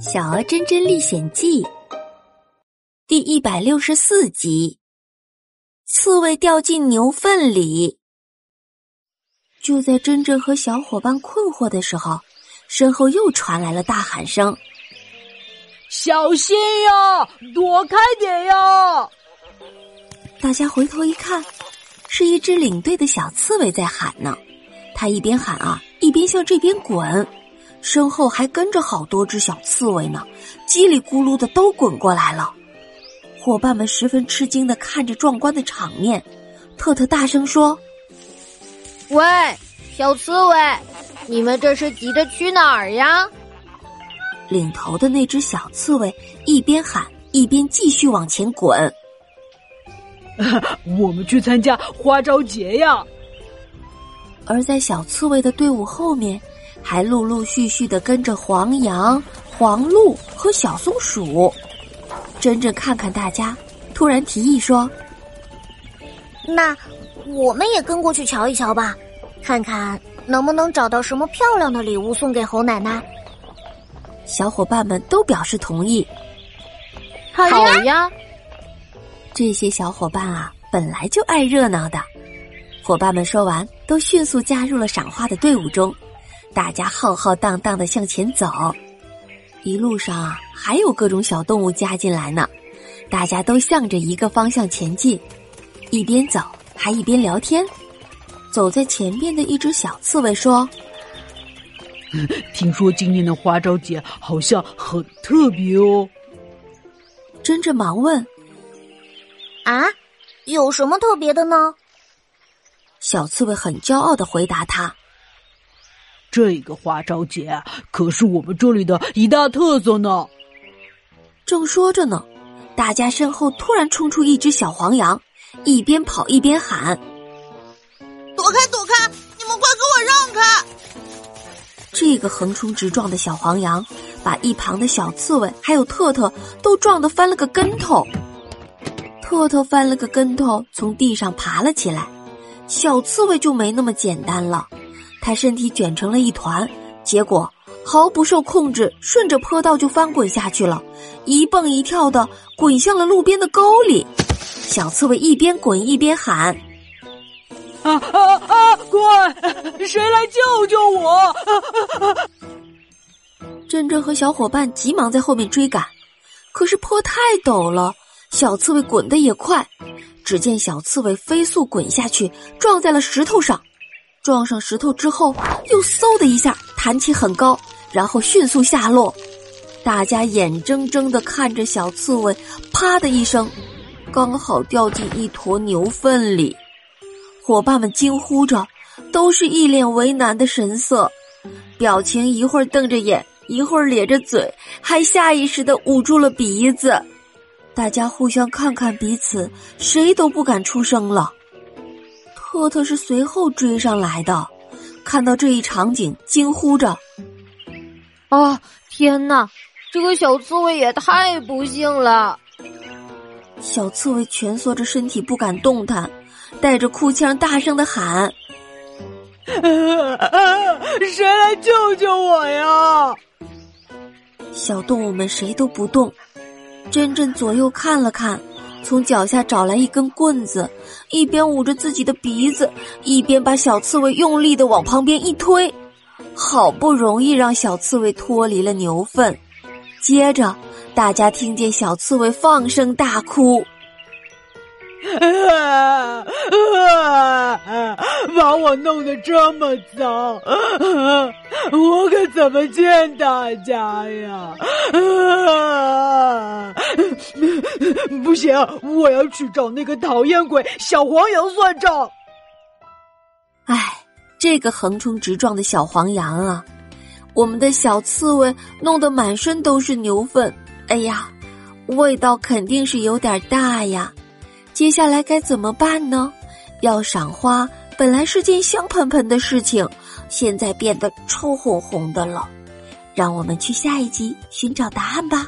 《小鹅真真历险记》第一百六十四集：刺猬掉进牛粪里。就在真真和小伙伴困惑的时候，身后又传来了大喊声：“小心呀，躲开点呀！”大家回头一看，是一只领队的小刺猬在喊呢。他一边喊啊，一边向这边滚。身后还跟着好多只小刺猬呢，叽里咕噜的都滚过来了。伙伴们十分吃惊的看着壮观的场面。特特大声说：“喂，小刺猬，你们这是急着去哪儿呀？”领头的那只小刺猬一边喊一边继续往前滚。我们去参加花招节呀！而在小刺猬的队伍后面。还陆陆续续的跟着黄羊、黄鹿和小松鼠。真正看看大家，突然提议说：“那我们也跟过去瞧一瞧吧，看看能不能找到什么漂亮的礼物送给猴奶奶。”小伙伴们都表示同意。好呀！这些小伙伴啊，本来就爱热闹的。伙伴们说完，都迅速加入了赏花的队伍中。大家浩浩荡荡的向前走，一路上啊，还有各种小动物加进来呢。大家都向着一个方向前进，一边走还一边聊天。走在前边的一只小刺猬说：“听说今年的花招节好像很特别哦。”珍珍忙问：“啊，有什么特别的呢？”小刺猬很骄傲的回答他。这个花招节可是我们这里的一大特色呢。正说着呢，大家身后突然冲出一只小黄羊，一边跑一边喊：“躲开，躲开！你们快给我让开！”这个横冲直撞的小黄羊，把一旁的小刺猬还有特特都撞得翻了个跟头。特特翻了个跟头，从地上爬了起来，小刺猬就没那么简单了。他身体卷成了一团，结果毫不受控制，顺着坡道就翻滚下去了，一蹦一跳的滚向了路边的沟里。小刺猬一边滚一边喊：“啊啊啊！快，谁来救救我！” 珍珍和小伙伴急忙在后面追赶，可是坡太陡了，小刺猬滚得也快。只见小刺猬飞速滚下去，撞在了石头上。撞上石头之后，又嗖的一下弹起很高，然后迅速下落。大家眼睁睁的看着小刺猬“啪”的一声，刚好掉进一坨牛粪里。伙伴们惊呼着，都是一脸为难的神色，表情一会儿瞪着眼，一会儿咧着嘴，还下意识的捂住了鼻子。大家互相看看彼此，谁都不敢出声了。特特是随后追上来的，看到这一场景，惊呼着：“啊，天哪！这个小刺猬也太不幸了！”小刺猬蜷缩着身体不敢动弹，带着哭腔大声的喊：“谁来救救我呀！”小动物们谁都不动，真真左右看了看。从脚下找来一根棍子，一边捂着自己的鼻子，一边把小刺猬用力的往旁边一推，好不容易让小刺猬脱离了牛粪。接着，大家听见小刺猬放声大哭。啊啊！把我弄得这么脏，我可怎么见大家呀？啊！不行，我要去找那个讨厌鬼小黄羊算账。哎，这个横冲直撞的小黄羊啊，我们的小刺猬弄得满身都是牛粪，哎呀，味道肯定是有点大呀。接下来该怎么办呢？要赏花本来是件香喷喷的事情，现在变得臭烘烘的了。让我们去下一集寻找答案吧。